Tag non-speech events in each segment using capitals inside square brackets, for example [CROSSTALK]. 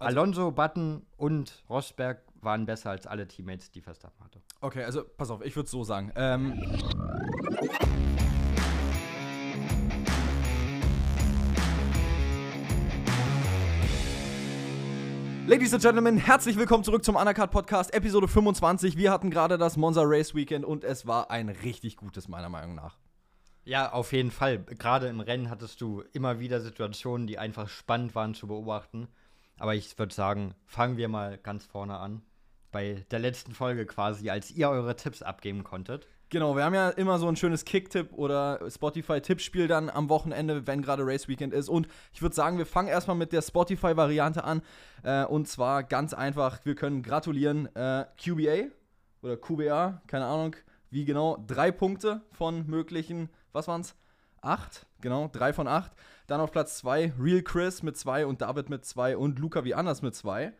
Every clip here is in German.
Also, Alonso, Button und Rosberg waren besser als alle Teammates, die Verstappen hatte. okay, also pass auf, ich würde es so sagen. Ähm, Ladies and Gentlemen, herzlich willkommen zurück zum Undercard Podcast, Episode 25. Wir hatten gerade das Monza Race Weekend und es war ein richtig gutes, meiner Meinung nach. Ja, auf jeden Fall. Gerade im Rennen hattest du immer wieder Situationen, die einfach spannend waren zu beobachten. Aber ich würde sagen, fangen wir mal ganz vorne an. Bei der letzten Folge quasi, als ihr eure Tipps abgeben konntet. Genau, wir haben ja immer so ein schönes Kick-Tipp oder Spotify-Tippspiel dann am Wochenende, wenn gerade Race Weekend ist. Und ich würde sagen, wir fangen erstmal mit der Spotify-Variante an. Äh, und zwar ganz einfach, wir können gratulieren. Äh, QBA oder QBA, keine Ahnung, wie genau. Drei Punkte von möglichen, was waren's? Acht, genau, drei von acht. Dann auf Platz zwei Real Chris mit zwei und David mit zwei und Luca wie anders mit zwei.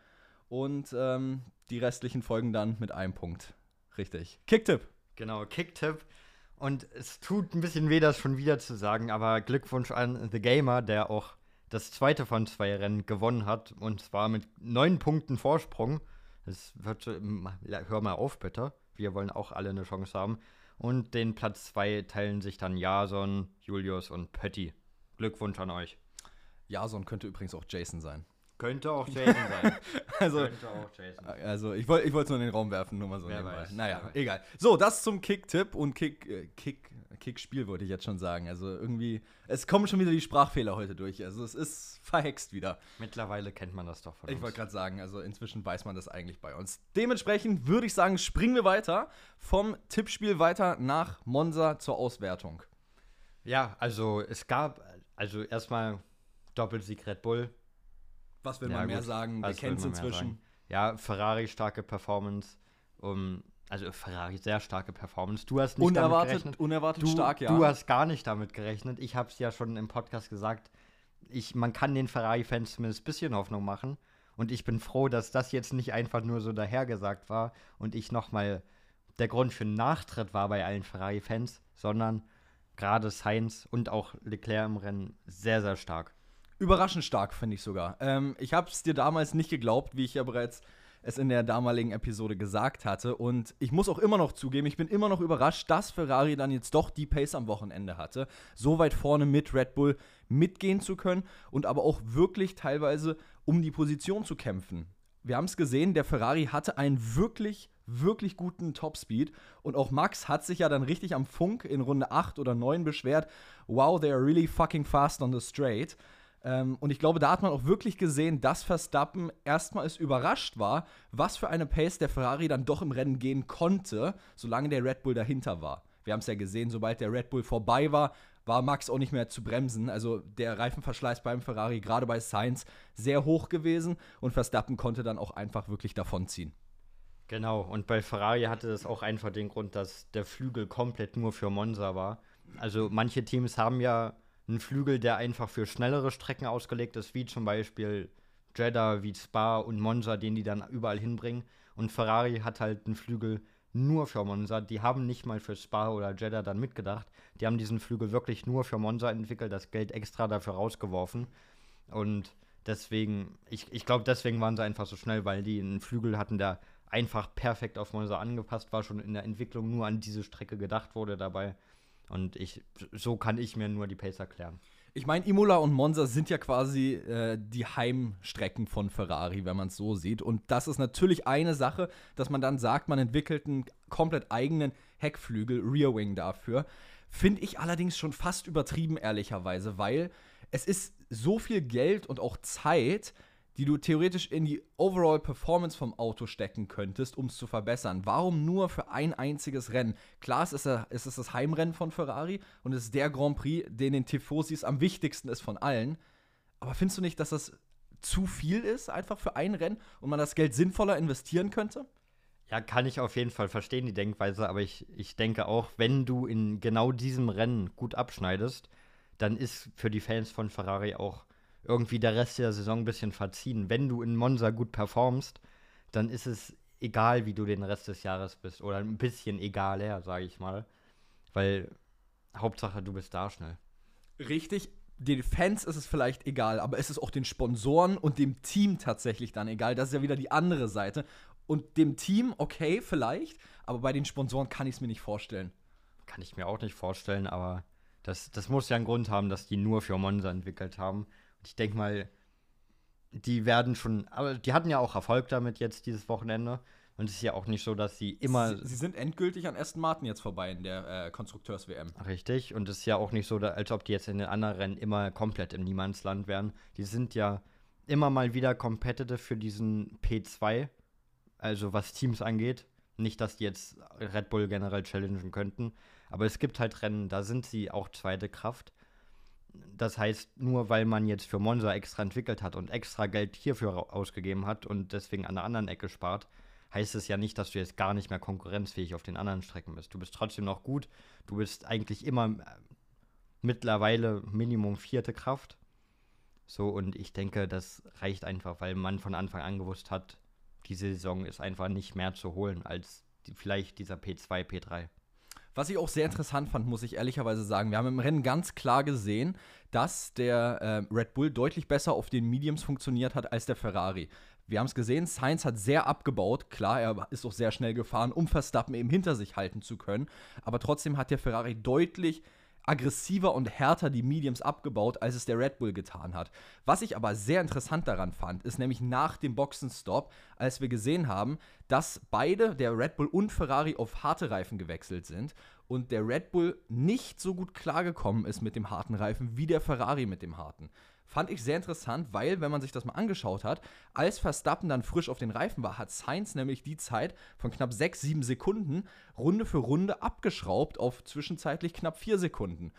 Und ähm, die restlichen folgen dann mit einem Punkt. Richtig. Kicktipp. Genau, Kicktipp. Und es tut ein bisschen weh, das schon wieder zu sagen, aber Glückwunsch an The Gamer, der auch das zweite von zwei Rennen gewonnen hat. Und zwar mit neun Punkten Vorsprung. Das wird so, hör mal auf, bitte. Wir wollen auch alle eine Chance haben. Und den Platz zwei teilen sich dann Jason, Julius und Pötti. Glückwunsch an euch. Jason könnte übrigens auch Jason sein. [LAUGHS] Könnte auch Jason sein. Also, Könnte auch Jason. also ich wollte ich wollte es nur in den Raum werfen, nur mal so Wer weiß, Naja, wer weiß. egal. So, das zum Kick-Tipp und Kick, äh, Kick, Kick-Spiel wollte ich jetzt schon sagen. Also irgendwie, es kommen schon wieder die Sprachfehler heute durch. Also es ist verhext wieder. Mittlerweile kennt man das doch von Ich uns. wollte gerade sagen, also inzwischen weiß man das eigentlich bei uns. Dementsprechend würde ich sagen, springen wir weiter vom Tippspiel weiter nach Monza zur Auswertung. Ja, also es gab, also erstmal Doppelsieg Red Bull. Was will Ja, man mehr gut. sagen? Was wir kennen es mehr inzwischen. sagen? Ja, Ferrari starke Performance. Um, also Ferrari sehr starke Performance. Du hast nicht damit Unerwartet, gerechnet. unerwartet Du, stark, ja. du hast gar nicht damit gerechnet. Ich habe es ja schon im Podcast gesagt. Ich, man kann den Ferrari-Fans zumindest ein bisschen Hoffnung machen. Und ich bin froh, dass das jetzt nicht einfach nur so dahergesagt war und ich nochmal der Grund für einen Nachtritt war bei allen Ferrari-Fans, sondern gerade Sainz und auch Leclerc im Rennen sehr, sehr stark. Überraschend stark, finde ich sogar. Ähm, ich habe es dir damals nicht geglaubt, wie ich ja bereits es in der damaligen Episode gesagt hatte. Und ich muss auch immer noch zugeben, ich bin immer noch überrascht, dass Ferrari dann jetzt doch die Pace am Wochenende hatte, so weit vorne mit Red Bull mitgehen zu können und aber auch wirklich teilweise um die Position zu kämpfen. Wir haben es gesehen, der Ferrari hatte einen wirklich, wirklich guten Topspeed. Und auch Max hat sich ja dann richtig am Funk in Runde 8 oder 9 beschwert. Wow, they are really fucking fast on the straight. Ähm, und ich glaube, da hat man auch wirklich gesehen, dass Verstappen erstmals überrascht war, was für eine Pace der Ferrari dann doch im Rennen gehen konnte, solange der Red Bull dahinter war. Wir haben es ja gesehen, sobald der Red Bull vorbei war, war Max auch nicht mehr zu bremsen. Also der Reifenverschleiß beim Ferrari, gerade bei Sainz, sehr hoch gewesen und Verstappen konnte dann auch einfach wirklich davonziehen. Genau, und bei Ferrari hatte das auch einfach den Grund, dass der Flügel komplett nur für Monza war. Also manche Teams haben ja einen Flügel, der einfach für schnellere Strecken ausgelegt ist, wie zum Beispiel Jeddah, wie Spa und Monza, den die dann überall hinbringen. Und Ferrari hat halt einen Flügel nur für Monza. Die haben nicht mal für Spa oder Jeddah dann mitgedacht. Die haben diesen Flügel wirklich nur für Monza entwickelt, das Geld extra dafür rausgeworfen. Und deswegen, ich, ich glaube, deswegen waren sie einfach so schnell, weil die einen Flügel hatten, der einfach perfekt auf Monza angepasst war, schon in der Entwicklung nur an diese Strecke gedacht wurde dabei. Und ich, so kann ich mir nur die Pace erklären. Ich meine, Imola und Monza sind ja quasi äh, die Heimstrecken von Ferrari, wenn man es so sieht. Und das ist natürlich eine Sache, dass man dann sagt, man entwickelt einen komplett eigenen Heckflügel, Rear Wing dafür. Finde ich allerdings schon fast übertrieben, ehrlicherweise, weil es ist so viel Geld und auch Zeit, die du theoretisch in die Overall Performance vom Auto stecken könntest, um es zu verbessern. Warum nur für ein einziges Rennen? Klar, es ist, es ist das Heimrennen von Ferrari und es ist der Grand Prix, den den Tifosis am wichtigsten ist von allen. Aber findest du nicht, dass das zu viel ist, einfach für ein Rennen und man das Geld sinnvoller investieren könnte? Ja, kann ich auf jeden Fall verstehen, die Denkweise, aber ich, ich denke auch, wenn du in genau diesem Rennen gut abschneidest, dann ist für die Fans von Ferrari auch irgendwie der Rest der Saison ein bisschen verziehen. Wenn du in Monza gut performst, dann ist es egal, wie du den Rest des Jahres bist. Oder ein bisschen egaler, sage ich mal. Weil Hauptsache, du bist da schnell. Richtig. den Fans ist es vielleicht egal, aber es ist auch den Sponsoren und dem Team tatsächlich dann egal. Das ist ja wieder die andere Seite. Und dem Team, okay, vielleicht, aber bei den Sponsoren kann ich es mir nicht vorstellen. Kann ich mir auch nicht vorstellen, aber das, das muss ja einen Grund haben, dass die nur für Monza entwickelt haben. Ich denke mal, die werden schon, aber die hatten ja auch Erfolg damit jetzt dieses Wochenende. Und es ist ja auch nicht so, dass sie immer. Sie, sie sind endgültig an Aston Martin jetzt vorbei in der äh, Konstrukteurs-WM. Richtig. Und es ist ja auch nicht so, als ob die jetzt in den anderen Rennen immer komplett im Niemandsland wären. Die sind ja immer mal wieder competitive für diesen P2, also was Teams angeht. Nicht, dass die jetzt Red Bull generell challengen könnten. Aber es gibt halt Rennen, da sind sie auch zweite Kraft. Das heißt, nur weil man jetzt für Monza extra entwickelt hat und extra Geld hierfür ausgegeben hat und deswegen an der anderen Ecke spart, heißt es ja nicht, dass du jetzt gar nicht mehr konkurrenzfähig auf den anderen Strecken bist. Du bist trotzdem noch gut. Du bist eigentlich immer äh, mittlerweile Minimum vierte Kraft. So, und ich denke, das reicht einfach, weil man von Anfang an gewusst hat, diese Saison ist einfach nicht mehr zu holen als die, vielleicht dieser P2, P3. Was ich auch sehr interessant fand, muss ich ehrlicherweise sagen, wir haben im Rennen ganz klar gesehen, dass der äh, Red Bull deutlich besser auf den Mediums funktioniert hat als der Ferrari. Wir haben es gesehen, Sainz hat sehr abgebaut. Klar, er ist auch sehr schnell gefahren, um Verstappen eben hinter sich halten zu können. Aber trotzdem hat der Ferrari deutlich aggressiver und härter die Mediums abgebaut, als es der Red Bull getan hat. Was ich aber sehr interessant daran fand, ist nämlich nach dem Boxenstopp, als wir gesehen haben, dass beide, der Red Bull und Ferrari, auf harte Reifen gewechselt sind und der Red Bull nicht so gut klargekommen ist mit dem harten Reifen wie der Ferrari mit dem harten. Fand ich sehr interessant, weil, wenn man sich das mal angeschaut hat, als Verstappen dann frisch auf den Reifen war, hat Sainz nämlich die Zeit von knapp 6, 7 Sekunden Runde für Runde abgeschraubt auf zwischenzeitlich knapp 4 Sekunden.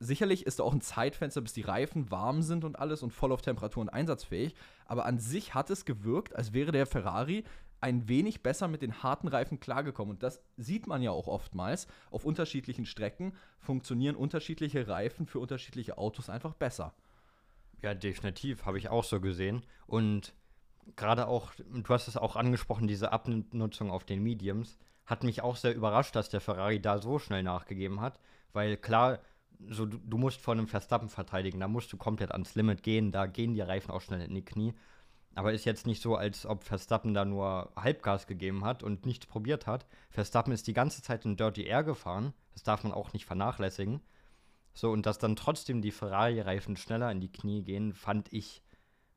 Sicherlich ist da auch ein Zeitfenster, bis die Reifen warm sind und alles und voll auf Temperatur und einsatzfähig. Aber an sich hat es gewirkt, als wäre der Ferrari ein wenig besser mit den harten Reifen klargekommen. Und das sieht man ja auch oftmals. Auf unterschiedlichen Strecken funktionieren unterschiedliche Reifen für unterschiedliche Autos einfach besser. Ja, definitiv, habe ich auch so gesehen. Und gerade auch, du hast es auch angesprochen, diese Abnutzung auf den Mediums, hat mich auch sehr überrascht, dass der Ferrari da so schnell nachgegeben hat. Weil klar, so, du, du musst vor einem Verstappen verteidigen, da musst du komplett ans Limit gehen, da gehen die Reifen auch schnell in die Knie. Aber ist jetzt nicht so, als ob Verstappen da nur Halbgas gegeben hat und nichts probiert hat. Verstappen ist die ganze Zeit in Dirty Air gefahren. Das darf man auch nicht vernachlässigen. So, und dass dann trotzdem die Ferrari-Reifen schneller in die Knie gehen, fand ich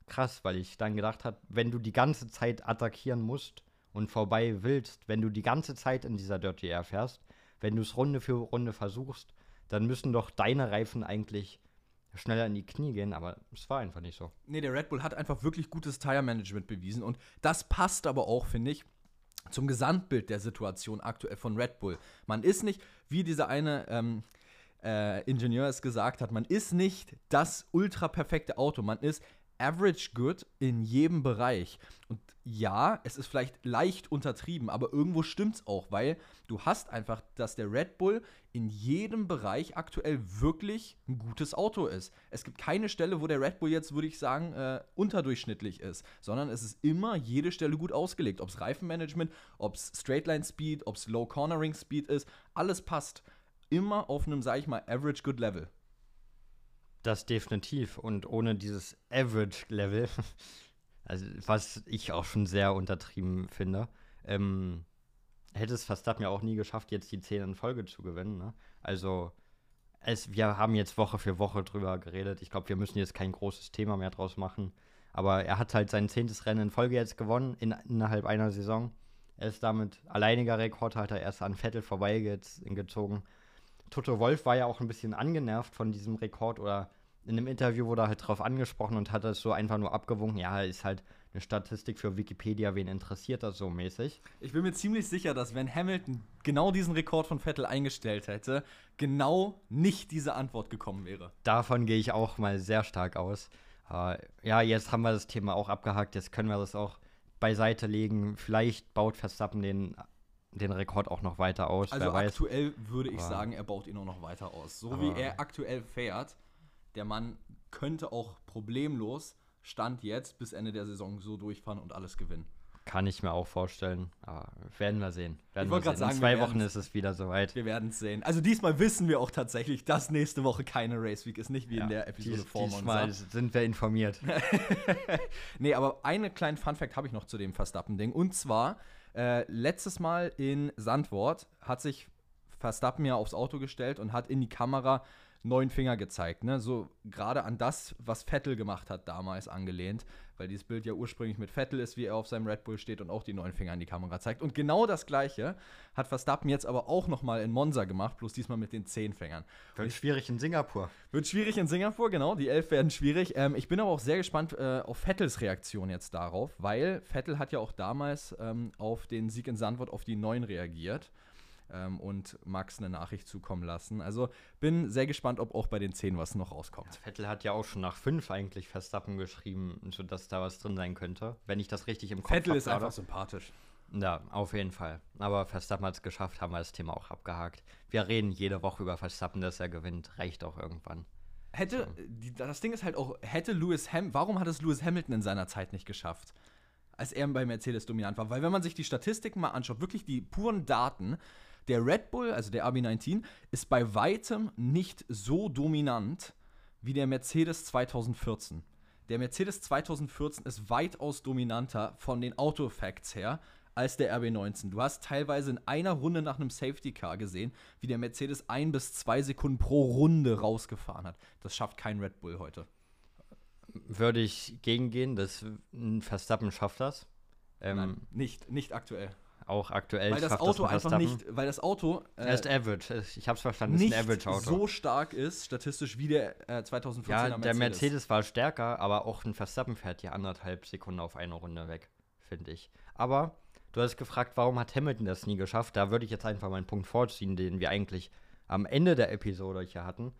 krass, weil ich dann gedacht habe, wenn du die ganze Zeit attackieren musst und vorbei willst, wenn du die ganze Zeit in dieser Dirty Air fährst, wenn du es Runde für Runde versuchst, dann müssen doch deine Reifen eigentlich schneller in die Knie gehen, aber es war einfach nicht so. Nee, der Red Bull hat einfach wirklich gutes Tire-Management bewiesen und das passt aber auch, finde ich, zum Gesamtbild der Situation aktuell von Red Bull. Man ist nicht wie dieser eine ähm, äh, Ingenieur es gesagt hat, man ist nicht das ultra perfekte Auto, man ist average good in jedem Bereich. Und ja, es ist vielleicht leicht untertrieben, aber irgendwo stimmt es auch, weil du hast einfach, dass der Red Bull in jedem Bereich aktuell wirklich ein gutes Auto ist. Es gibt keine Stelle, wo der Red Bull jetzt, würde ich sagen, äh, unterdurchschnittlich ist, sondern es ist immer jede Stelle gut ausgelegt. Ob es Reifenmanagement, ob es Straightline Speed, ob es Low Cornering Speed ist, alles passt immer auf einem, sag ich mal, average good Level. Das definitiv. Und ohne dieses average Level, [LAUGHS] also was ich auch schon sehr untertrieben finde, ähm, hätte es Verstappen ja auch nie geschafft, jetzt die 10 in Folge zu gewinnen. Ne? Also, es, wir haben jetzt Woche für Woche drüber geredet. Ich glaube, wir müssen jetzt kein großes Thema mehr draus machen. Aber er hat halt sein zehntes Rennen in Folge jetzt gewonnen, in, innerhalb einer Saison. Er ist damit alleiniger Rekordhalter, er ist an Vettel vorbeigezogen. Toto Wolf war ja auch ein bisschen angenervt von diesem Rekord oder in einem Interview wurde er halt drauf angesprochen und hat das so einfach nur abgewunken. Ja, ist halt eine Statistik für Wikipedia, wen interessiert das so mäßig? Ich bin mir ziemlich sicher, dass wenn Hamilton genau diesen Rekord von Vettel eingestellt hätte, genau nicht diese Antwort gekommen wäre. Davon gehe ich auch mal sehr stark aus. Uh, ja, jetzt haben wir das Thema auch abgehakt, jetzt können wir das auch beiseite legen. Vielleicht baut Verstappen den den Rekord auch noch weiter aus. Also aktuell würde ich sagen, er baut ihn auch noch weiter aus. So wie er aktuell fährt, der Mann könnte auch problemlos Stand jetzt bis Ende der Saison so durchfahren und alles gewinnen. Kann ich mir auch vorstellen. Aber werden wir sehen. Werden Ich wir wollte sehen. gerade sagen, In zwei Wochen ist es wieder soweit. Wir werden es sehen. Also diesmal wissen wir auch tatsächlich, dass nächste Woche keine Race Week ist, nicht wie in der Episode Dies, vor diesmal Monza. sind wir informiert. [LAUGHS] Nee, aber einen kleinen Fun-Fact habe ich noch zu dem Verstappen-Ding. Und zwar, äh, letztes Mal in Sandwort hat sich Verstappen ja aufs Auto gestellt und hat in die Kamera neun Finger gezeigt. Ne? So gerade an das, was Vettel gemacht hat, damals angelehnt. Weil dieses Bild ja ursprünglich mit Vettel ist, wie er auf seinem Red Bull steht und auch die neun Finger in die Kamera zeigt. Und genau das Gleiche hat Verstappen jetzt aber auch noch mal in Monza gemacht, bloß diesmal mit den zehn Fingern. Wird schwierig in Singapur. Wird schwierig in Singapur, genau. Die elf werden schwierig. Ähm, ich bin aber auch sehr gespannt äh, auf Vettels Reaktion jetzt darauf, weil Vettel hat ja auch damals ähm, auf den Sieg in Sandwort auf die neun reagiert ähm, und Max eine Nachricht zukommen lassen. Also bin sehr gespannt, ob auch bei den zehn was noch rauskommt. Vettel hat ja auch schon nach fünf eigentlich Verstappen geschrieben, sodass da was drin sein könnte. Wenn ich das richtig im Kopf Vettel hab ist gerade. einfach sympathisch. Ja, auf jeden Fall. Aber Verstappen hat es geschafft, haben wir das Thema auch abgehakt. Wir reden jede Woche über Verstappen, dass er gewinnt. Reicht auch irgendwann. Hätte, die, das Ding ist halt auch, hätte Lewis Ham, warum hat es Lewis Hamilton in seiner Zeit nicht geschafft? Als er bei Mercedes dominant war. Weil wenn man sich die Statistiken mal anschaut, wirklich die puren Daten, der Red Bull, also der RB19, ist bei weitem nicht so dominant wie der Mercedes 2014. Der Mercedes 2014 ist weitaus dominanter von den Auto-Facts her als der RB19. Du hast teilweise in einer Runde nach einem Safety Car gesehen, wie der Mercedes ein bis zwei Sekunden pro Runde rausgefahren hat. Das schafft kein Red Bull heute. Würde ich gegengehen, dass ein Verstappen schafft das. Ähm, Nein, nicht, nicht aktuell. Auch aktuell Weil das Auto ein einfach nicht, weil das Auto äh, Er ist Average. Ich hab's verstanden, ist nicht ein Average-Auto. so stark ist, statistisch wie der äh, 2014er ja, Mercedes. der Mercedes war stärker, aber auch ein Verstappen fährt ja anderthalb Sekunden auf eine Runde weg, finde ich. Aber du hast gefragt, warum hat Hamilton das nie geschafft? Da würde ich jetzt einfach mal einen Punkt vorziehen, den wir eigentlich am Ende der Episode hier hatten.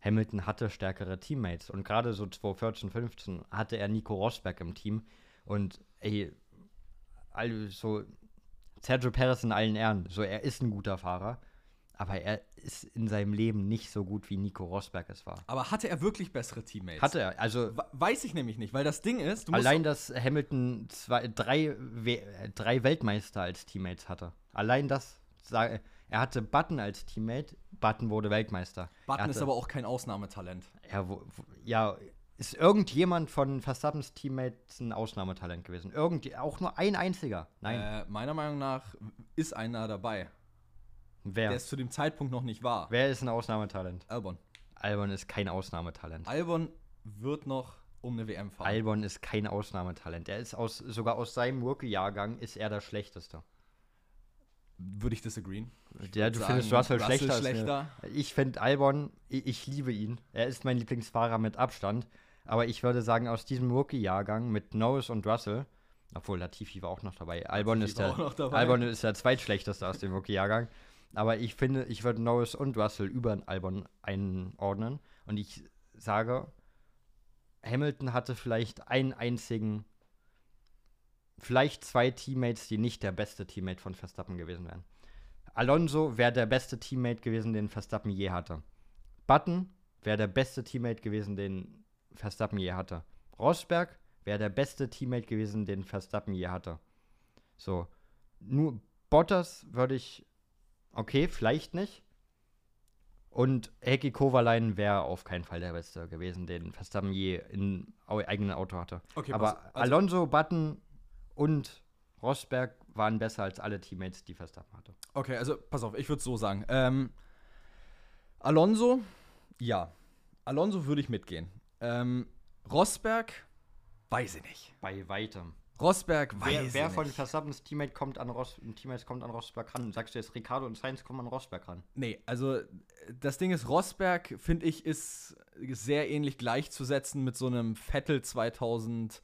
Hamilton hatte stärkere Teammates und gerade so 2014, 15 hatte er Nico Rosberg im Team und ey, also Sergio Perez in allen Ehren, so er ist ein guter Fahrer, aber er ist in seinem Leben nicht so gut wie Nico Rosberg es war. Aber hatte er wirklich bessere Teammates? Hatte er, also We- Weiß ich nämlich nicht, weil das Ding ist, du musst Allein, dass Hamilton zwei, drei, äh, drei Weltmeister als Teammates hatte. Allein das, er hatte Button als Teammate, Button wurde Weltmeister. er Button hatte, ist aber auch kein Ausnahmetalent. er, ja, ist irgendjemand von Verstappens Teammates ein Ausnahmetalent gewesen? Irgend, auch nur ein einziger? Nein. Äh, meiner Meinung nach ist einer dabei, Wer? der es zu dem Zeitpunkt noch nicht war. Wer ist ein Ausnahmetalent? Albon. Albon ist kein Ausnahmetalent. Albon wird noch um eine WM fahren. Albon ist kein Ausnahmetalent. Er ist aus, sogar aus seinem Rookie-Jahrgang ist er das Schlechteste. Würde ich disagreeen. Ja, du sagen, findest Russell, Russell schlechter. schlechter. Ich finde Albon, ich, ich liebe ihn. Er ist mein Lieblingsfahrer mit Abstand. Aber ich würde sagen, aus diesem Rookie-Jahrgang mit Norris und Russell, obwohl Latifi war auch noch dabei. Albon Latifi ist, war der, auch noch dabei. Albon ist der zweitschlechteste aus dem Rookie-Jahrgang. Aber ich finde, ich würde Norris und Russell über Albon einordnen. Und ich sage, Hamilton hatte vielleicht einen einzigen, vielleicht zwei Teammates, die nicht der beste Teammate von Verstappen gewesen wären. Alonso wäre der beste Teammate gewesen, den Verstappen je hatte. Button wäre der beste Teammate gewesen, den Verstappen je hatte. Rosberg wäre der beste Teammate gewesen, den Verstappen je hatte. So. Nur Bottas würde ich. Okay, vielleicht nicht. Und Heikki Kovalainen wäre auf keinen Fall der Beste gewesen, den Verstappen je in eigenen Auto hatte. Okay, Aber also- Alonso, Button und Rosberg waren besser als alle Teammates, die Verstappen hatte. Okay, also pass auf, ich würde es so sagen. Ähm, Alonso, ja. Alonso würde ich mitgehen. Ähm, Rosberg, weiß ich nicht. Bei weitem. Rosberg, weiß Wer, wer von nicht. Teammate kommt an Ros Teammates kommt an Rosberg ran? Sagst du jetzt Ricardo und Sainz kommen an Rosberg ran? Nee, also äh, das Ding ist, Rosberg, finde ich, ist sehr ähnlich gleichzusetzen mit so einem Vettel 2015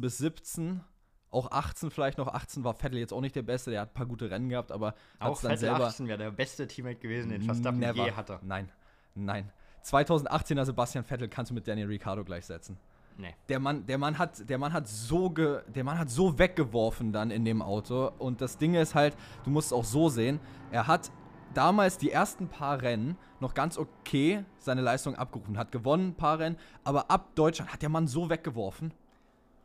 bis 17. Auch 18 vielleicht noch. 18 war Vettel jetzt auch nicht der Beste, der hat ein paar gute Rennen gehabt, aber Auch dann Vettel selber. 18 wäre der beste Teammate gewesen, den Verstappen Never. je hatte. Nein, nein. 2018er Sebastian Vettel kannst du mit Daniel Ricciardo gleichsetzen. Nee. Der Mann, der Mann hat, der Mann hat so ge, der Mann hat so weggeworfen dann in dem Auto. Und das Ding ist halt, du musst es auch so sehen, er hat damals die ersten paar Rennen noch ganz okay seine Leistung abgerufen, hat gewonnen ein paar Rennen, aber ab Deutschland hat der Mann so weggeworfen.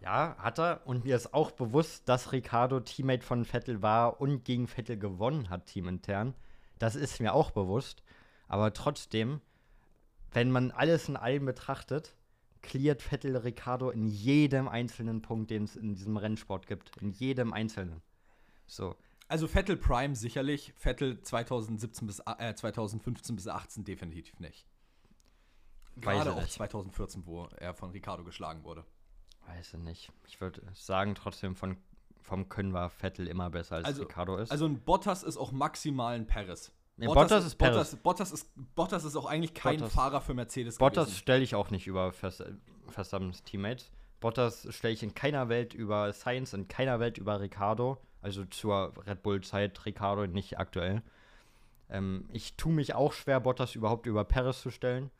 Ja, hat er. Und mir ist auch bewusst, dass Ricardo Teammate von Vettel war und gegen Vettel gewonnen hat, teamintern. Das ist mir auch bewusst. Aber trotzdem, wenn man alles in allem betrachtet, cleart Vettel Ricardo in jedem einzelnen Punkt, den es in diesem Rennsport gibt. In jedem einzelnen. So. Also Vettel Prime sicherlich, Vettel 2017 bis äh, 2015 bis 18 definitiv nicht. Gerade auch 2014, wo er von Ricardo geschlagen wurde. Weiß ich nicht. Ich würde sagen, trotzdem von, vom Können war Vettel immer besser als also, Ricardo ist. Also ein Bottas ist auch maximal ein Paris. Nee, Bottas, Bottas, ist Bottas, Bottas, ist Bottas ist auch eigentlich kein Bottas. Fahrer für Mercedes Bottas stelle ich auch nicht über Verstappens Teammates. Bottas stelle ich in keiner Welt über Science, in keiner Welt über Ricardo. Also zur Red Bull-Zeit Ricardo nicht aktuell. Ähm, ich tue mich auch schwer, Bottas überhaupt über Paris zu stellen.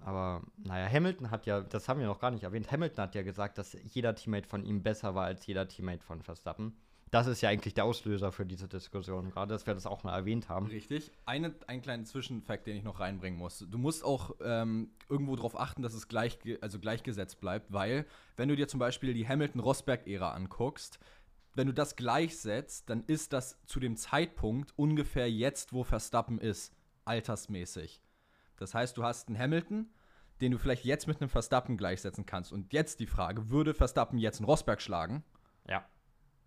Aber naja, Hamilton hat ja, das haben wir noch gar nicht erwähnt, Hamilton hat ja gesagt, dass jeder Teammate von ihm besser war als jeder Teammate von Verstappen. Das ist ja eigentlich der Auslöser für diese Diskussion, gerade dass wir das auch mal erwähnt haben. Richtig. Eine, einen kleinen Zwischenfakt, den ich noch reinbringen muss. Du musst auch ähm, irgendwo darauf achten, dass es gleich, also gleichgesetzt bleibt, weil, wenn du dir zum Beispiel die Hamilton-Rosberg-Ära anguckst, wenn du das gleichsetzt, dann ist das zu dem Zeitpunkt ungefähr jetzt, wo Verstappen ist, altersmäßig. Das heißt, du hast einen Hamilton, den du vielleicht jetzt mit einem Verstappen gleichsetzen kannst. Und jetzt die Frage, würde Verstappen jetzt einen Rosberg schlagen? Ja.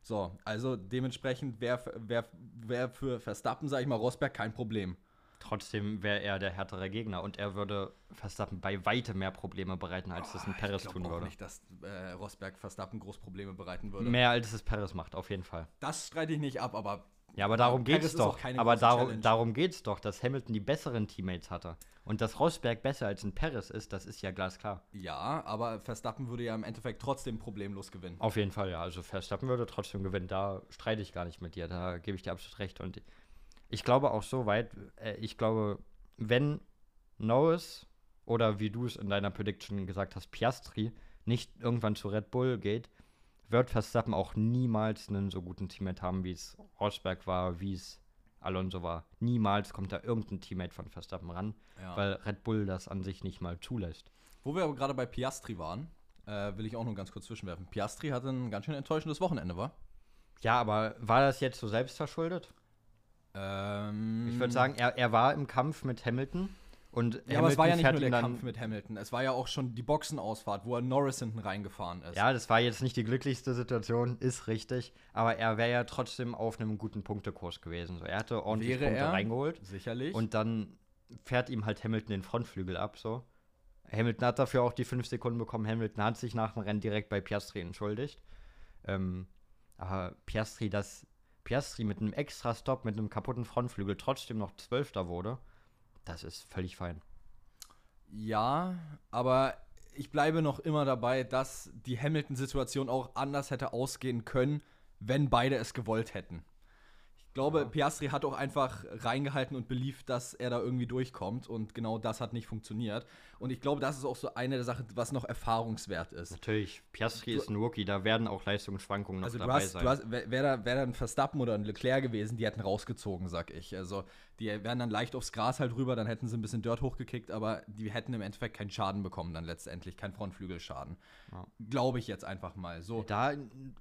So, also dementsprechend wäre wär, wär für Verstappen, sag ich mal, Rosberg kein Problem. Trotzdem wäre er der härtere Gegner und er würde Verstappen bei weitem mehr Probleme bereiten, als oh, das ein Perez tun würde. Ich nicht, dass äh, Rosberg Verstappen groß Probleme bereiten würde. Mehr als es Perez macht, auf jeden Fall. Das streite ich nicht ab, aber ja, aber darum geht es doch. Aber darum, darum geht es doch, dass Hamilton die besseren Teammates hatte. Und dass Rosberg besser als ein Paris ist, das ist ja glasklar. Ja, aber Verstappen würde ja im Endeffekt trotzdem problemlos gewinnen. Auf jeden Fall, ja. Also Verstappen würde trotzdem gewinnen. Da streite ich gar nicht mit dir. Da gebe ich dir absolut recht. Und ich glaube auch so weit, äh, ich glaube, wenn Norris oder wie du es in deiner Prediction gesagt hast, Piastri nicht irgendwann zu Red Bull geht, wird Verstappen auch niemals einen so guten Teammate haben, wie es Rosberg war, wie es Alonso war. Niemals kommt da irgendein Teammate von Verstappen ran, ja. weil Red Bull das an sich nicht mal zulässt. Wo wir aber gerade bei Piastri waren, äh, will ich auch nur ganz kurz zwischenwerfen. Piastri hatte ein ganz schön enttäuschendes Wochenende, war? Ja, aber war das jetzt so selbstverschuldet? Ähm, ich würde sagen, er, er war im Kampf mit Hamilton und ja, Hamilton aber es war ja nicht nur der Kampf mit Hamilton. Es war ja auch schon die Boxenausfahrt, wo er Norris hinten reingefahren ist. Ja, das war jetzt nicht die glücklichste Situation, ist richtig. Aber er wäre ja trotzdem auf einem guten Punktekurs gewesen. So, er hatte ordentlich wäre Punkte er, reingeholt. Sicherlich. Und dann fährt ihm halt Hamilton den Frontflügel ab. So. Hamilton hat dafür auch die fünf Sekunden bekommen. Hamilton hat sich nach dem Rennen direkt bei Piastri entschuldigt. Ähm, aber Piastri, dass Piastri mit einem extra Stop, mit einem kaputten Frontflügel trotzdem noch Zwölfter wurde das ist völlig fein. Ja, aber ich bleibe noch immer dabei, dass die Hamilton-Situation auch anders hätte ausgehen können, wenn beide es gewollt hätten glaube, ja. Piastri hat auch einfach reingehalten und beliebt, dass er da irgendwie durchkommt. Und genau das hat nicht funktioniert. Und ich glaube, das ist auch so eine der Sachen, was noch erfahrungswert ist. Natürlich, Piastri du, ist ein Rookie, da werden auch Leistungsschwankungen noch also dabei hast, sein. Wäre da, wär da ein Verstappen oder ein Leclerc gewesen, die hätten rausgezogen, sag ich. Also die wären dann leicht aufs Gras halt rüber, dann hätten sie ein bisschen Dirt hochgekickt, aber die hätten im Endeffekt keinen Schaden bekommen dann letztendlich, keinen Frontflügelschaden. Ja. Glaube ich jetzt einfach mal. So. Da,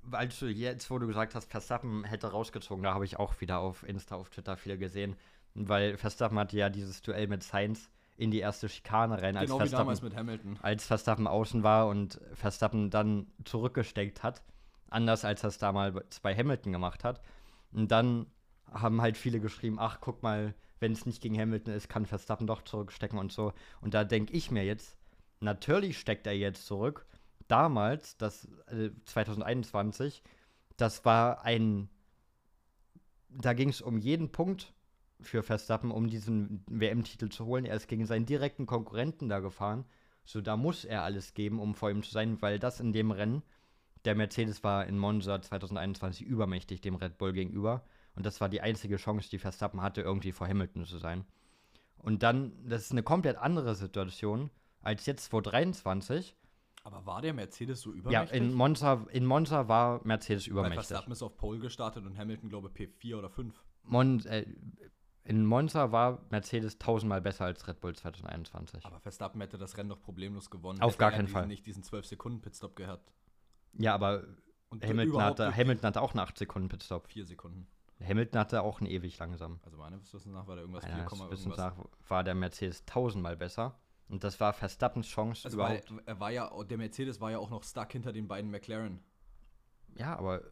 weil du jetzt, wo du gesagt hast, Verstappen hätte rausgezogen, da habe ich auch wieder auf Insta, auf Twitter viel gesehen. Weil Verstappen hatte ja dieses Duell mit Sainz in die erste Schikane rein, als, genau Verstappen, als Verstappen außen war und Verstappen dann zurückgesteckt hat. Anders als er es damals bei Hamilton gemacht hat. Und dann haben halt viele geschrieben, ach, guck mal, wenn es nicht gegen Hamilton ist, kann Verstappen doch zurückstecken und so. Und da denke ich mir jetzt, natürlich steckt er jetzt zurück. Damals, das äh, 2021, das war ein da ging es um jeden Punkt für Verstappen, um diesen WM-Titel zu holen. Er ist gegen seinen direkten Konkurrenten da gefahren. So, da muss er alles geben, um vor ihm zu sein, weil das in dem Rennen, der Mercedes war in Monza 2021 übermächtig dem Red Bull gegenüber. Und das war die einzige Chance, die Verstappen hatte, irgendwie vor Hamilton zu sein. Und dann, das ist eine komplett andere Situation als jetzt vor 23. Aber war der Mercedes so übermächtig? Ja, in Monza, in Monza war Mercedes übermächtig. Weil Verstappen ist auf Pole gestartet und Hamilton, glaube ich, P4 oder 5. Mon äh, in Monza war Mercedes tausendmal besser als Red Bull 2021. Aber Verstappen hätte das Rennen doch problemlos gewonnen. Auf gar keinen Fall. nicht diesen 12-Sekunden-Pitstop gehabt. Ja, aber Hamilton hatte, Hamilton hatte auch einen 8 Sekunden Pitstop. vier Sekunden. Hamilton hatte auch einen ewig langsam. Also meines Wissens nach war da irgendwas 4, Meines irgendwas. Nach war der Mercedes tausendmal besser. Und das war Verstappens Chance Also war, überhaupt. er war ja, der Mercedes war ja auch noch stuck hinter den beiden McLaren. Ja, aber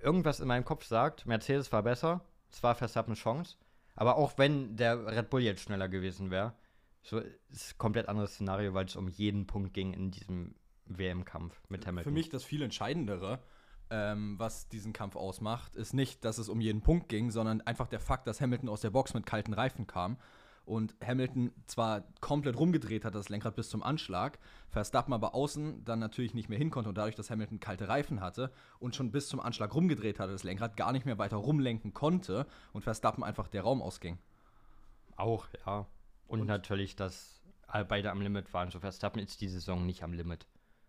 irgendwas in meinem Kopf sagt, Mercedes war besser. Es war Verstappens Chance. Aber auch wenn der Red Bull jetzt schneller gewesen wäre, so ist ein komplett anderes Szenario, weil es um jeden Punkt ging in diesem WM-Kampf mit Hamilton. Für mich das viel Entscheidendere, ähm, was diesen Kampf ausmacht, ist nicht, dass es um jeden Punkt ging, sondern einfach der Fakt, dass Hamilton aus der Box mit kalten Reifen kam und Hamilton zwar komplett rumgedreht hat, das Lenkrad bis zum Anschlag, Verstappen aber außen dann natürlich nicht mehr hin konnte und dadurch, dass Hamilton kalte Reifen hatte und schon bis zum Anschlag rumgedreht hatte, das Lenkrad gar nicht mehr weiter rumlenken konnte und Verstappen einfach der Raum ausging. Auch, ja. Und, Und- natürlich, dass beide am Limit waren. So Verstappen ist die Saison nicht am Limit.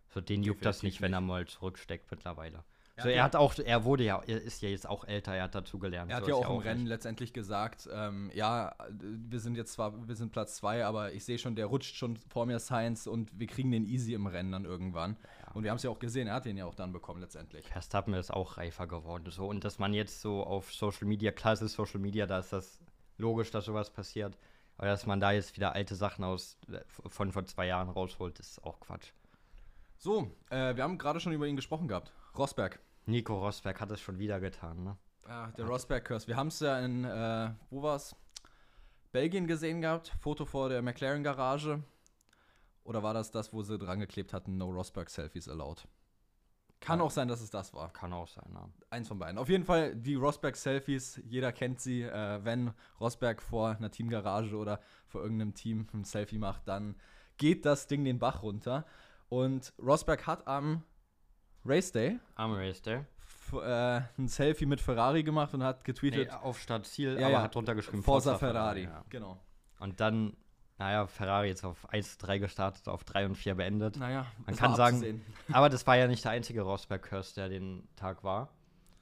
So den juckt das nicht, wenn er mal zurücksteckt mittlerweile. Er so hat er ja- hat auch, er wurde ja, er ist ja jetzt auch älter, er hat dazu gelernt. Er hat so ja auch im Rennen nicht. letztendlich gesagt, ähm, ja, wir sind jetzt zwar, wir sind Platz zwei, aber ich sehe schon, der rutscht schon vor mir Science und wir kriegen den easy im Rennen dann irgendwann. Und wir haben es ja auch gesehen, er hat den ja auch dann bekommen letztendlich. Verstappen ist auch reifer geworden. So. Und dass man jetzt so auf Social Media, klar ist Social Media, da ist das logisch, dass sowas passiert. Aber dass man da jetzt wieder alte Sachen aus äh, von vor zwei Jahren rausholt, ist auch Quatsch. So, äh, wir haben gerade schon über ihn gesprochen gehabt. Rosberg. Nico Rosberg hat es schon wieder getan, ne? Ah, der Rosberg-Curse. Wir haben es ja in, äh, wo war's? Belgien gesehen gehabt. Foto vor der McLaren-Garage. Oder war das das, wo sie dran geklebt hatten, No Rosberg-Selfies allowed? Kann Ja. auch sein, dass es das war. Kann auch sein, ne? Eins von beiden. Auf jeden Fall die Rosberg-Selfies, jeder kennt sie. Äh, wenn Rosberg vor einer Teamgarage oder vor irgendeinem Team ein Selfie macht, dann geht das Ding den Bach runter. Und Rosberg hat am Race Day Am Race Day. f- äh, ein Selfie mit Ferrari gemacht und hat Nee, getweetet, auf Startziel, Ja, aber ja. hat drunter geschrieben Forza Ferrari. ja. Genau. Und dann, naja, Ferrari jetzt auf 1-3 gestartet, auf 3 und 4 beendet. Naja, Man kann sagen-. [LAUGHS] Aber das war ja nicht der einzige Rosberg-Curse, der den Tag war.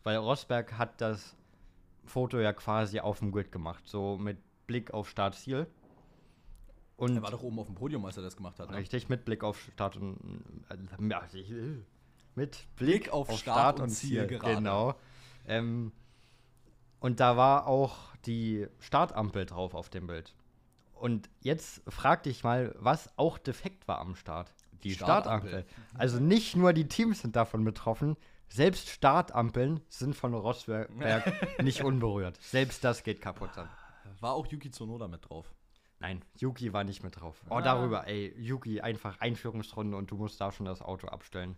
Weil Rosberg hat das Foto ja quasi auf dem Grid gemacht, so mit Blick auf Startziel. Und Er war doch oben auf dem Podium, als er das gemacht hat. Ne? richtig mit Blick auf Start und äh, mit Blick auf Start und Ziel gerade. Genau. Ähm, und da war auch die Startampel drauf auf dem Bild. Und jetzt frag dich mal, was auch defekt war am Start. Die Startampel. Startampel. Also nicht nur die Teams sind davon betroffen, selbst Startampeln sind von Rosberg [LAUGHS] nicht unberührt. Selbst das geht kaputt dann. War auch Yuki Tsunoda mit drauf. Nein, Yuki war nicht mit drauf. Oh, Ah. darüber, ey, Yuki, einfach Einführungsrunde und du musst da schon das Auto abstellen.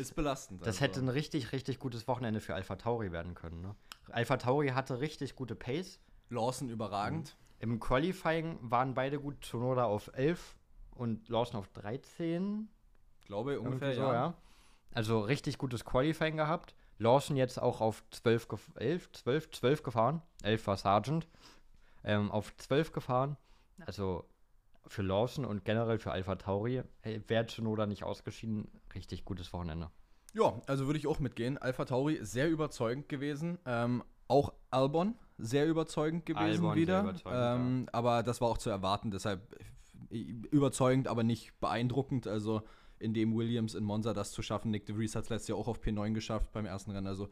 Ist belastend. Das also. hätte ein richtig, richtig gutes Wochenende für Alpha Tauri werden können. Ne? Alpha Tauri hatte richtig gute Pace. Lawson überragend. Im Qualifying waren beide gut. Tsunoda auf 11 und Lawson auf 13. Glaube Irgendwie ungefähr, so, ja. ja. Also richtig gutes Qualifying gehabt. Lawson jetzt auch auf 12, gef 11, 12, 12 gefahren. 11 war Sargent. Ähm, auf 12 gefahren. Also für Lawson und generell für Alpha Tauri hey, wäre Tsunoda nicht ausgeschieden. Richtig gutes Wochenende. Ja, also würde ich auch mitgehen. Alpha Tauri sehr überzeugend gewesen. Ähm, auch Albon sehr überzeugend gewesen Albon wieder. überzeugend, ähm, Aber das war auch zu erwarten. Deshalb äh, überzeugend, aber nicht beeindruckend. Also in dem Williams in Monza das zu schaffen. Nick DeVries hat es letztes Jahr auch auf P9 geschafft beim ersten Rennen. Also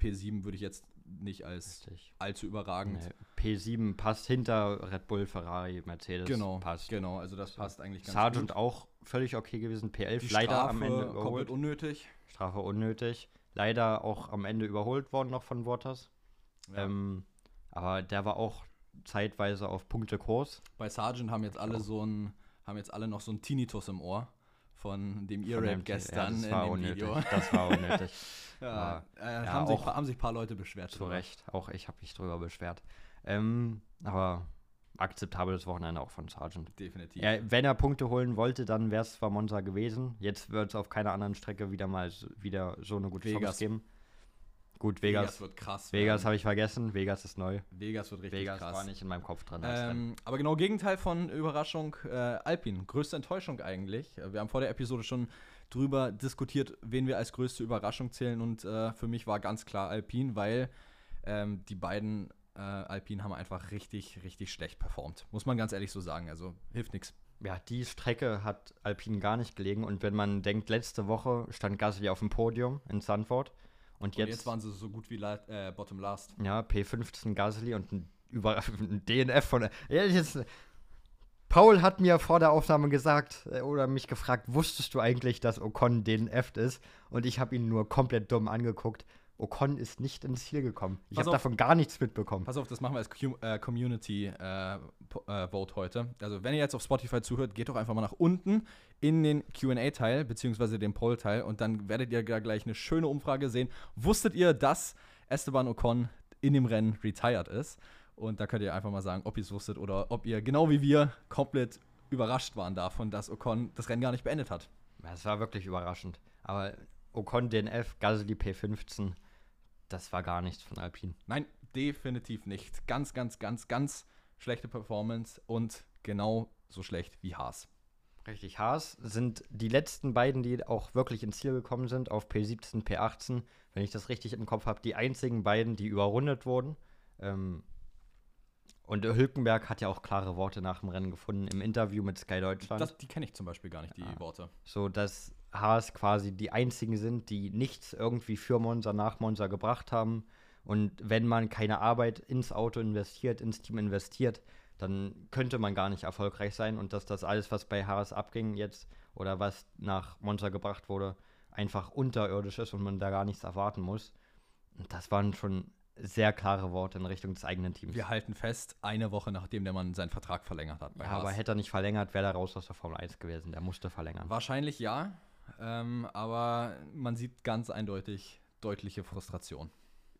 P7 würde ich jetzt nicht als Richtig. allzu überragend. Nee, P7 passt hinter Red Bull, Ferrari, Mercedes. Genau, Passt. genau. Also das passt eigentlich ganz Sargent gut. auch völlig okay gewesen. P11 Die leider Strafe am Ende komplett überholt. unnötig. Strafe unnötig. Leider auch am Ende überholt worden noch von Waters. Ja. Ähm, aber der war auch zeitweise auf Punktekurs. Bei Sargent haben jetzt alle so ein, haben jetzt alle noch so einen Tinnitus im Ohr von dem dem- gestern ja, das in war dem unnötig. Video. Das war unnötig. [LAUGHS] Ja, äh, ja, haben, sich, haben sich ein paar Leute beschwert. Zu drüber. Recht. Auch ich habe mich drüber beschwert. Ähm, aber akzeptables Wochenende auch von Sargent. Definitiv. Er, wenn er Punkte holen wollte, dann wäre es zwar Monza gewesen. Jetzt wird es auf keiner anderen Strecke wieder mal so, wieder so eine gute Vegas. Chance geben. Gut, Vegas, Vegas. wird krass. Vegas habe ich vergessen. Vegas ist neu. Vegas wird richtig Vegas krass. war nicht in meinem Kopf drin. Ähm, aber genau Gegenteil von Überraschung äh, Alpine. Größte Enttäuschung eigentlich. Äh, Wir haben vor der Episode schon drüber diskutiert, wen wir als größte Überraschung zählen. Und äh, für mich war ganz klar Alpine, weil ähm, die beiden äh, Alpine haben einfach richtig, richtig schlecht performt. Muss man ganz ehrlich so sagen. Also hilft nichts. Ja, die Strecke hat Alpine gar nicht gelegen. Und wenn man denkt, letzte Woche stand Gasly auf dem Podium in Sanford. Und, Und jetzt, jetzt, waren sie so gut wie la- äh, Bottom Last. ja, P15 Gasly und ein, über, [LAUGHS] ein DNF von. Ja, jetzt, Paul hat mir vor der Aufnahme gesagt äh, oder mich gefragt, wusstest du eigentlich, dass Ocon DNF ist? Und ich habe ihn nur komplett dumm angeguckt. Ocon ist nicht ins Ziel gekommen. Ich habe davon gar nichts mitbekommen. Pass auf, das machen wir als Cu- äh, Community äh, äh, Vote heute. Also, wenn ihr jetzt auf Spotify zuhört, geht doch einfach mal nach unten in den QA-Teil, beziehungsweise den Poll-Teil, und dann werdet ihr da gleich eine schöne Umfrage sehen. Wusstet ihr, dass Esteban Ocon in dem Rennen retired ist? Und da könnt ihr einfach mal sagen, ob ihr es wusstet oder ob ihr genau wie wir komplett überrascht waren davon, dass Ocon das Rennen gar nicht beendet hat. Ja, Es war wirklich überraschend. Aber Ocon DNF, Gasly P15, das war gar nichts von Alpine. Nein, definitiv nicht. Ganz, ganz, ganz, ganz schlechte Performance und genau so schlecht wie Haas. Richtig, Haas sind die letzten beiden, die auch wirklich ins Ziel gekommen sind, auf P17, P18, wenn ich das richtig im Kopf habe, die einzigen beiden, die überrundet wurden. Ähm, und Hülkenberg hat ja auch klare Worte nach dem Rennen gefunden im Interview mit Sky Deutschland. Das, die kenne ich zum Beispiel gar nicht, die Ah. Worte. so dass Haas quasi die einzigen sind, die nichts irgendwie für Monza nach Monza gebracht haben. Und wenn man keine Arbeit ins Auto investiert, ins Team investiert, dann könnte man gar nicht erfolgreich sein. Und dass das alles, was bei Haas abging jetzt oder was nach Monza gebracht wurde, einfach unterirdisch ist und man da gar nichts erwarten muss. Und das waren schon sehr klare Worte in Richtung des eigenen Teams. Wir halten fest, eine Woche nachdem der Mann seinen Vertrag verlängert hat. ja, Haas. aber hätte er nicht verlängert, wäre er raus aus der Formel 1 gewesen. Der musste verlängern. Wahrscheinlich ja, ähm, aber man sieht ganz eindeutig deutliche Frustration.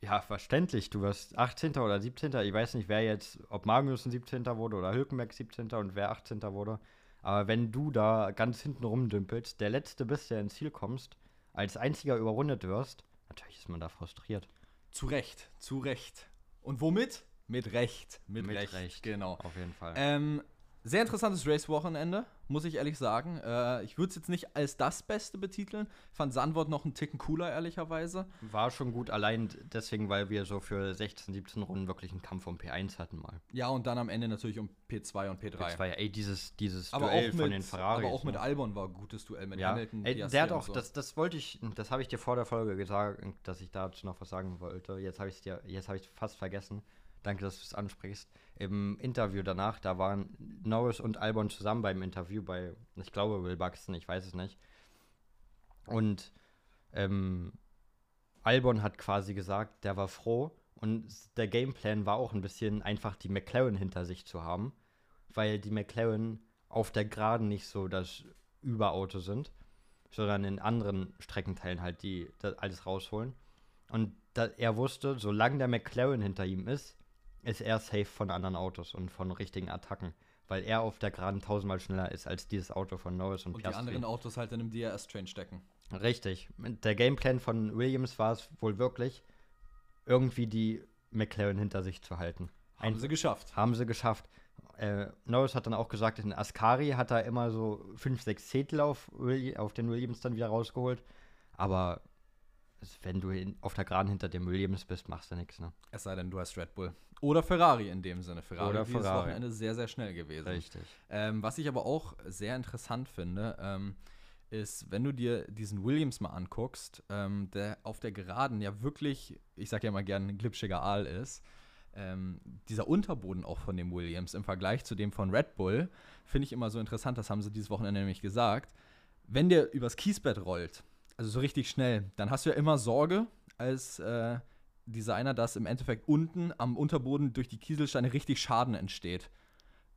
Ja, verständlich. Du wirst 18. oder 17. Ich weiß nicht, wer jetzt, ob Magnus ein 17. wurde oder Hülkenberg 17. und wer 18. wurde. Aber wenn du da ganz hinten rumdümpelst, der Letzte bist, der ins Ziel kommst, als einziger überrundet wirst, natürlich ist man da frustriert. Zu Recht, zu Recht. Und womit? Mit Recht. Mit, Mit Recht. Recht. Genau. Auf jeden Fall. Ähm, sehr interessantes Race-Wochenende, muss ich ehrlich sagen. Äh, ich würde es jetzt nicht als das Beste betiteln. Fand Sandwort noch einen Ticken cooler, ehrlicherweise. War schon gut, allein deswegen, weil wir so für 16, 17 Runden wirklich einen Kampf um P1 hatten mal. Ja, und dann am Ende natürlich um P2 und P3. Das war ja, ey, dieses, dieses aber, Duell mit, von den Ferraris. aber auch mit ne? Albon war ein gutes Duell mit Ja, Hamilton. ey, der hat auch, so. das, das wollte ich, das habe ich dir vor der Folge gesagt, dass ich dazu noch was sagen wollte. Jetzt habe ich habe ich fast vergessen. Danke, dass du es ansprichst. Im Interview danach, da waren Norris und Albon zusammen beim Interview bei, ich glaube, Will Buxton, ich weiß es nicht. Und ähm, Albon hat quasi gesagt, der war froh und der Gameplan war auch ein bisschen einfach die McLaren hinter sich zu haben, weil die McLaren auf der Geraden nicht so das Überauto sind, sondern in anderen Streckenteilen halt die das alles rausholen. Und da, er wusste, solange der McLaren hinter ihm ist, ist er safe von anderen Autos und von richtigen Attacken, weil er auf der Geraden tausendmal schneller ist als dieses Auto von Norris und, und die Piastri. anderen Autos halt in einem DRS-Train stecken. Richtig. Der Gameplan von Williams war es wohl wirklich, irgendwie die McLaren hinter sich zu halten. Haben Ein- sie geschafft. haben sie geschafft. Äh, Norris hat dann auch gesagt, in Ascari hat er immer so 5, 6 Zehntel auf, auf den Williams dann wieder rausgeholt. Aber es- wenn du in, auf der Geraden hinter dem Williams bist, machst du nichts, ne? Es sei denn, du hast Red Bull. Oder Ferrari in dem Sinne. Ferrari Oder dieses Ferrari. Wochenende sehr, sehr schnell gewesen. Richtig. Ähm, was ich aber auch sehr interessant finde, ähm, ist, wenn du dir diesen Williams mal anguckst, ähm, der auf der Geraden ja wirklich, ich sag ja mal gerne, ein glitschiger Aal ist. Ähm, dieser Unterboden auch von dem Williams im Vergleich zu dem von Red Bull, finde ich immer so interessant, das haben sie dieses Wochenende nämlich gesagt. Wenn der übers Kiesbett rollt, also so richtig schnell, dann hast du ja immer Sorge als äh, Designer, dass im Endeffekt unten am Unterboden durch die Kieselsteine richtig Schaden entsteht.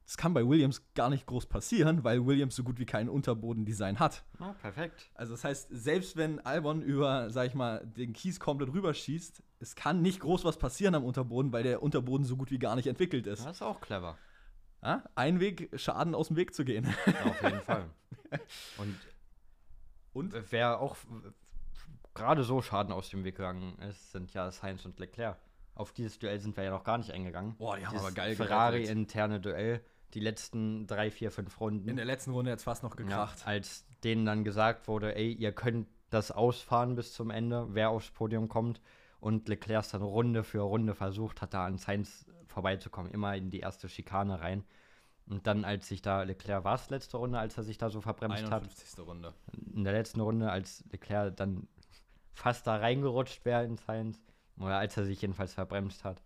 Das kann bei Williams gar nicht groß passieren, weil Williams so gut wie kein Unterbodendesign hat. Oh, perfekt. Also das heißt, selbst wenn Albon über, sag ich mal, den Kies komplett rüberschießt, es kann nicht groß was passieren am Unterboden, weil der Unterboden so gut wie gar nicht entwickelt ist. Das ist auch clever. Ja? Ein Weg, Schaden aus dem Weg zu gehen. Auf jeden Fall. [LAUGHS] Und Und? wer auch gerade so Schaden aus dem Weg gegangen ist, sind ja Sainz und Leclerc. Auf dieses Duell sind wir ja noch gar nicht eingegangen. Boah, die haben Dieses aber geil Ferrari-interne Duell, die letzten drei, vier, fünf Runden. In der letzten Runde jetzt fast noch ja, gekracht. als denen dann gesagt wurde, ey, ihr könnt das ausfahren bis zum Ende, wer aufs Podium kommt. Und Leclerc dann Runde für Runde versucht hat, da an Sainz vorbeizukommen, immer in die erste Schikane rein. Und dann, als sich da Leclerc war es letzte Runde, als er sich da so verbremst 51. hat. Runde. In der letzten Runde, als Leclerc dann fast da reingerutscht wäre in Science. Oder als er sich jedenfalls verbremst hat.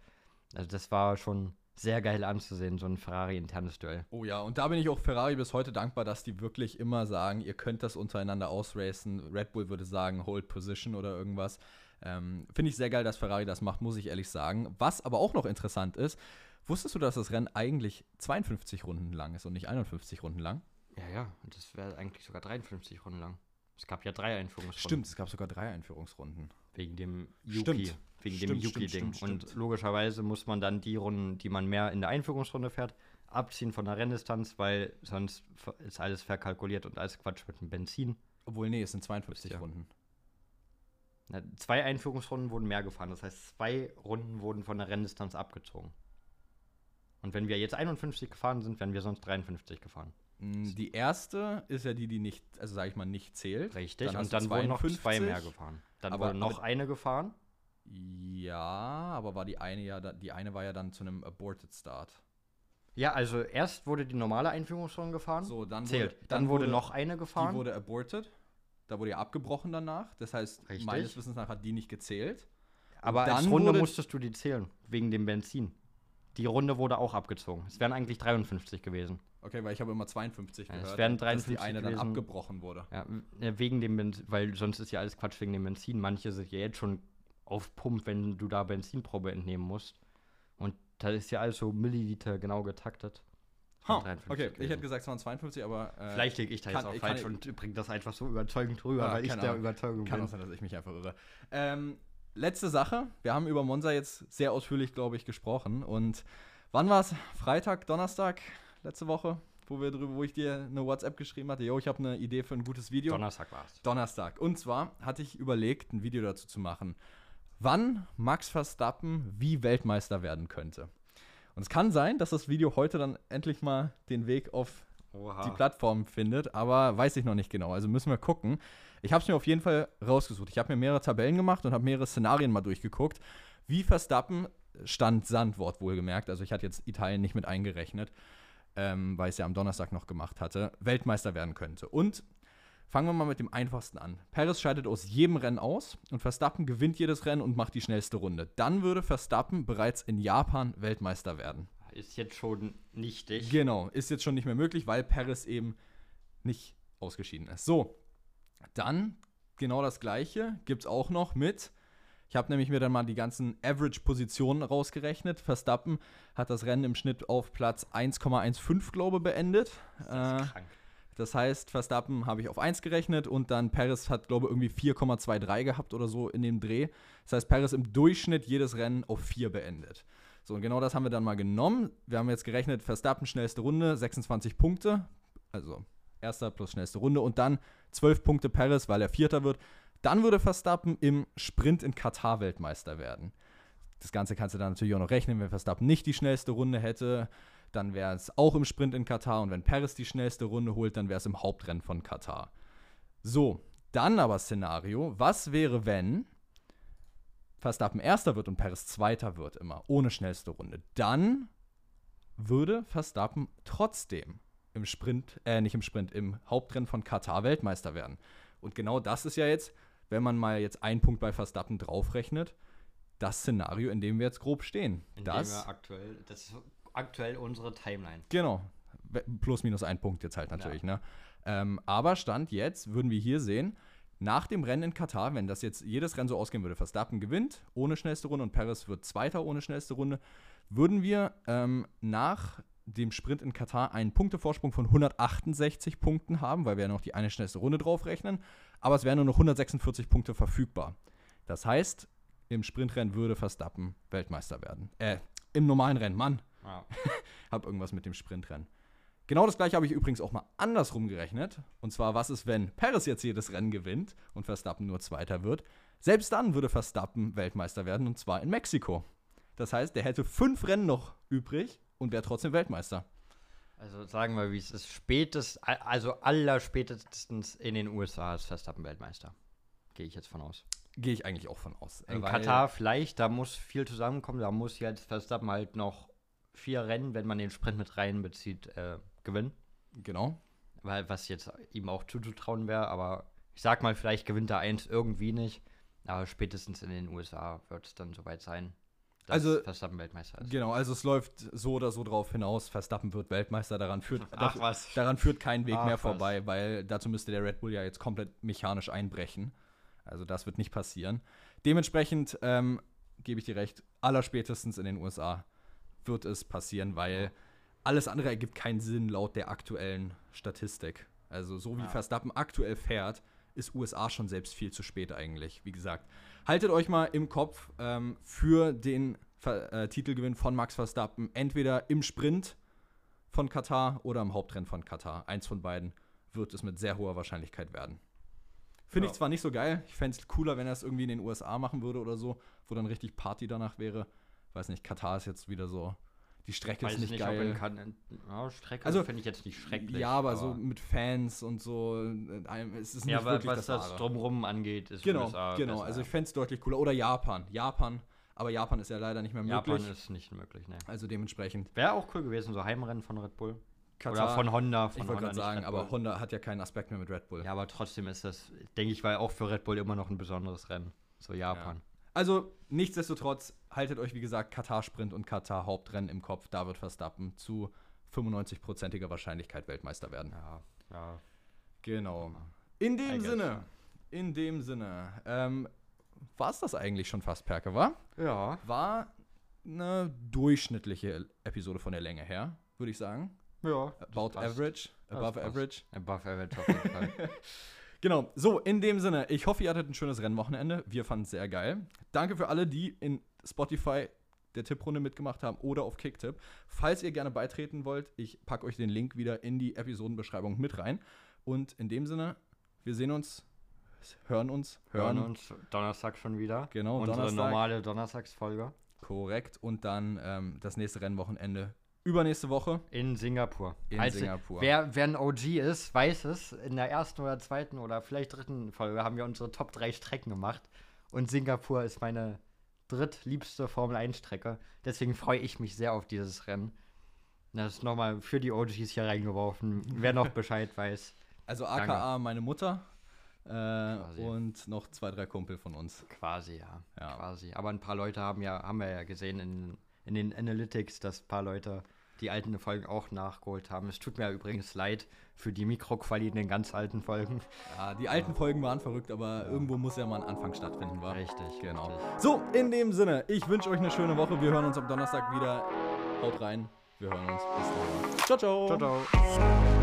Also das war schon sehr geil anzusehen, so ein Ferrari-internes Duell. Oh ja, und da bin ich auch Ferrari bis heute dankbar, dass die wirklich immer sagen, ihr könnt das untereinander ausracen. Red Bull würde sagen, hold position oder irgendwas. Ähm, Finde ich sehr geil, dass Ferrari das macht, muss ich ehrlich sagen. Was aber auch noch interessant ist, wusstest du, dass das Rennen eigentlich 52 Runden lang ist und nicht 51 Runden lang? Ja, ja, und das wäre eigentlich sogar 53 Runden lang. Es gab ja drei Einführungsrunden. Stimmt, es gab sogar drei Einführungsrunden. Wegen dem Stimmt. Yuki. Wegen Stimmt, dem stimmt, Yuki-Ding. stimmt, Und stimmt. logischerweise muss man dann die Runden, die man mehr in der Einführungsrunde fährt, abziehen von der Renndistanz, weil sonst ist alles verkalkuliert und alles Quatsch mit dem Benzin. Obwohl, nee, es sind 52 Ja. Runden. Na, Zwei Einführungsrunden wurden mehr gefahren. Das heißt, zwei Runden wurden von der Renndistanz abgezogen. Und wenn wir jetzt 51 gefahren sind, wären wir sonst 53 gefahren. Mm, Die erste ist ja die, die nicht, also sage ich mal, nicht zählt. Richtig. Dann und dann wurden noch zwei 52. mehr gefahren. Dann Aber- wurde noch aber- eine gefahren. Ja, aber war die eine ja, die eine war ja dann zu einem Aborted Start. Ja, also erst wurde die normale Einführungsrunde gefahren. So, dann Zählt. Wurde, dann, wurde, noch eine gefahren. Die wurde aborted. Da wurde ja abgebrochen danach. Das heißt, Richtig. meines Wissens nach hat die nicht gezählt. Aber als dann Runde wurde- musstest du die zählen, wegen dem Benzin. Die Runde wurde auch abgezogen. Es wären eigentlich 53 gewesen. Okay, weil ich habe immer 52 Ja, es gehört. wären dass 53 die eine dann gewesen. abgebrochen wurde. Ja, wegen dem Benzin, weil sonst ist ja alles Quatsch wegen dem Benzin. Manche sind ja jetzt schon auf Pump, wenn du da Benzinprobe entnehmen musst. Und da ist ja alles so Milliliter genau getaktet. 53 okay, ich gewesen. hätte gesagt, es waren 52, aber äh, Vielleicht liege ich da kann- jetzt auch ich falsch kann- und bringe das einfach so überzeugend rüber, Ja, weil ich der. Überzeugung kann auch bin. sein, dass ich mich einfach irre. Ähm, letzte Sache. Wir haben über Monza jetzt sehr ausführlich, glaube ich, gesprochen. Und wann war es? Freitag, Donnerstag, letzte Woche, wo, wir drüber, wo ich dir eine WhatsApp geschrieben hatte. Jo, ich habe eine Idee für ein gutes Video. Donnerstag war es. Donnerstag. Und zwar hatte ich überlegt, ein Video dazu zu machen, wann Max Verstappen wie Weltmeister werden könnte. Und es kann sein, dass das Video heute dann endlich mal den Weg auf Oha. die Plattform findet, aber weiß ich noch nicht genau. Also müssen wir gucken. Ich habe es mir auf jeden Fall rausgesucht. Ich habe mir mehrere Tabellen gemacht und habe mehrere Szenarien mal durchgeguckt, wie Verstappen Stand Sandwort wohlgemerkt. Also ich hatte jetzt Italien nicht mit eingerechnet, ähm, weil ich es ja am Donnerstag noch gemacht hatte, Weltmeister werden könnte. Und fangen wir mal mit dem einfachsten an. Perez scheidet aus jedem Rennen aus und Verstappen gewinnt jedes Rennen und macht die schnellste Runde. Dann würde Verstappen bereits in Japan Weltmeister werden. Ist jetzt schon nichtig. Genau, ist jetzt schon nicht mehr möglich, weil Paris eben nicht ausgeschieden ist. So, dann genau das gleiche gibt es auch noch mit. Ich habe nämlich mir dann mal die ganzen Average-Positionen rausgerechnet. Verstappen hat das Rennen im Schnitt auf Platz 1,15, glaube ich, beendet. Das Äh, das heißt, Verstappen habe ich auf 1 gerechnet und dann Perez hat, glaube ich, irgendwie 4,23 gehabt oder so in dem Dreh. Das heißt, Perez im Durchschnitt jedes Rennen auf 4 beendet. So, und genau das haben wir dann mal genommen. Wir haben jetzt gerechnet, Verstappen schnellste Runde, 26 Punkte. Also erster plus schnellste Runde und dann 12 Punkte Perez, weil er Vierter wird. Dann würde Verstappen im Sprint in Katar Weltmeister werden. Das Ganze kannst du dann natürlich auch noch rechnen, wenn Verstappen nicht die schnellste Runde hätte, dann wäre es auch im Sprint in Katar und wenn Perez die schnellste Runde holt, dann wäre es im Hauptrennen von Katar. So, dann aber Szenario, was wäre, wenn Verstappen erster wird und Perez zweiter wird immer, ohne schnellste Runde? Dann würde Verstappen trotzdem im Sprint, äh, nicht im Sprint, im Hauptrennen von Katar Weltmeister werden. Und genau das ist ja jetzt, wenn man mal jetzt einen Punkt bei Verstappen draufrechnet, das Szenario, in dem wir jetzt grob stehen. Indem das, aktuell, das ist aktuell unsere Timeline. Genau. Plus minus ein Punkt jetzt halt natürlich, ne? Ähm, aber Stand jetzt würden wir hier sehen, nach dem Rennen in Katar, wenn das jetzt jedes Rennen so ausgehen würde, Verstappen gewinnt ohne schnellste Runde und Perez wird Zweiter ohne schnellste Runde, würden wir ähm, nach dem Sprint in Katar einen Punktevorsprung von 168 Punkten haben, weil wir ja noch die eine schnellste Runde draufrechnen. Aber es wären nur noch 146 Punkte verfügbar. Das heißt, im Sprintrennen würde Verstappen Weltmeister werden. Äh, im normalen Rennen, Mann Ja. [LAUGHS] habe irgendwas mit dem Sprintrennen. Genau das gleiche habe ich übrigens auch mal andersrum gerechnet. Und zwar, was ist, wenn Perez jetzt jedes Rennen gewinnt und Verstappen nur Zweiter wird? Selbst dann würde Verstappen Weltmeister werden und zwar in Mexiko. Das heißt, der hätte fünf Rennen noch übrig und wäre trotzdem Weltmeister. Also sagen wir, wie es ist. Spätest, also allerspätestens in den USA ist Verstappen Weltmeister. Gehe ich jetzt von aus. Gehe ich eigentlich auch von aus. In Katar vielleicht, da muss viel zusammenkommen. Da muss jetzt Verstappen halt noch vier Rennen, wenn man den Sprint mit reinbezieht, äh, gewinnen. Genau. Weil was jetzt ihm auch zuzutrauen wäre, aber ich sag mal, vielleicht gewinnt er eins irgendwie nicht. Aber spätestens in den USA wird es dann soweit sein, dass Also- Verstappen Weltmeister ist. Genau, also es läuft so oder so drauf hinaus. Verstappen wird Weltmeister, daran führt, [LAUGHS] Ach was. daran führt kein Weg Ach, mehr was. vorbei, weil dazu müsste der Red Bull ja jetzt komplett mechanisch einbrechen. Also das wird nicht passieren. Dementsprechend ähm, gebe ich dir recht, allerspätestens in den USA wird es passieren, weil alles andere ergibt keinen Sinn laut der aktuellen Statistik. Also so wie Ja. Verstappen aktuell fährt, ist USA schon selbst viel zu spät eigentlich. Wie gesagt, haltet euch mal im Kopf ähm, für den Ver äh, Titelgewinn von Max Verstappen entweder im Sprint von Katar oder im Hauptrennen von Katar. Eins von beiden wird es mit sehr hoher Wahrscheinlichkeit werden. Finde ich Ja. zwar nicht so geil, ich fände es cooler, wenn er es irgendwie in den USA machen würde oder so, wo dann richtig Party danach wäre. Weiß nicht, Katar ist jetzt wieder so, die Strecke Weiß ist nicht, nicht, geil. in kan ja, Strecke Also, finde ich jetzt nicht schrecklich. ja, aber, so mit Fans und so, äh, einem- es ist nicht ja, aber wirklich was das, das drumrum angeht, ist Genau, USA genau. besser, Also ja. ich fände es deutlich cooler. Oder Japan. Japan, aber Japan ist ja leider nicht mehr Japan möglich. ist nicht möglich, ne. also dementsprechend. Wäre auch cool gewesen, so Heimrennen von Red Bull. Katar, Oder von Honda. Von ich wollte gerade sagen, aber. Honda hat ja keinen Aspekt mehr mit Red Bull. Ja, aber trotzdem ist das, denke ich, war auch für Red Bull immer noch ein besonderes Rennen. So Japan. Also, nichtsdestotrotz, haltet euch, wie gesagt, Katar-Sprint und Katar-Hauptrennen im Kopf. Da wird Verstappen zu 95%iger Wahrscheinlichkeit Weltmeister werden. Ja, ja. Genau. In dem Sinne, in dem Sinne, ähm, war es das eigentlich schon fast, Perke, war? Ja. War eine durchschnittliche Episode von der Länge her, würde ich sagen. Ja. About average, above average. Above average auf jeden Fall. [LAUGHS] Genau, so, in dem Sinne, ich hoffe, ihr hattet ein schönes Rennwochenende. Wir fanden es sehr geil. Danke für alle, die in Spotify der Tipprunde mitgemacht haben oder auf Kicktip. Falls ihr gerne beitreten wollt, ich packe euch den Link wieder in die Episodenbeschreibung mit rein. Und in dem Sinne, wir sehen uns, hören uns, hören, Hören uns Donnerstag schon wieder. Genau, Unsere Donnerstag. normale Donnerstagsfolge. Korrekt. Und dann ähm, das nächste Rennwochenende übernächste Woche In Singapur. in Also, Singapur. Wer, wer ein OG ist, weiß es. In der ersten oder zweiten oder vielleicht dritten Folge haben wir unsere Top 3 Strecken gemacht. Und Singapur ist meine drittliebste Formel 1 Strecke. Deswegen freue ich mich sehr auf dieses Rennen. Das ist nochmal für die OGs hier reingeworfen. Wer noch [LAUGHS] Bescheid weiß. also aka meine Mutter äh, und noch zwei, drei Kumpel von uns. Quasi, ja. Ja. Quasi. Aber ein paar Leute haben ja, haben wir ja gesehen in, in den Analytics, dass ein paar Leute die alten Folgen auch nachgeholt haben. Es tut mir übrigens leid für die Mikroquali in den ganz alten Folgen. Ja, die alten Folgen waren verrückt, aber irgendwo muss ja mal ein Anfang stattfinden, war. Richtig, Genau. richtig. So, in dem Sinne, ich wünsche euch eine schöne Woche. Wir hören uns am Donnerstag wieder. Haut rein. Wir hören uns. Bis dann. Ciao, ciao. Ciao, ciao.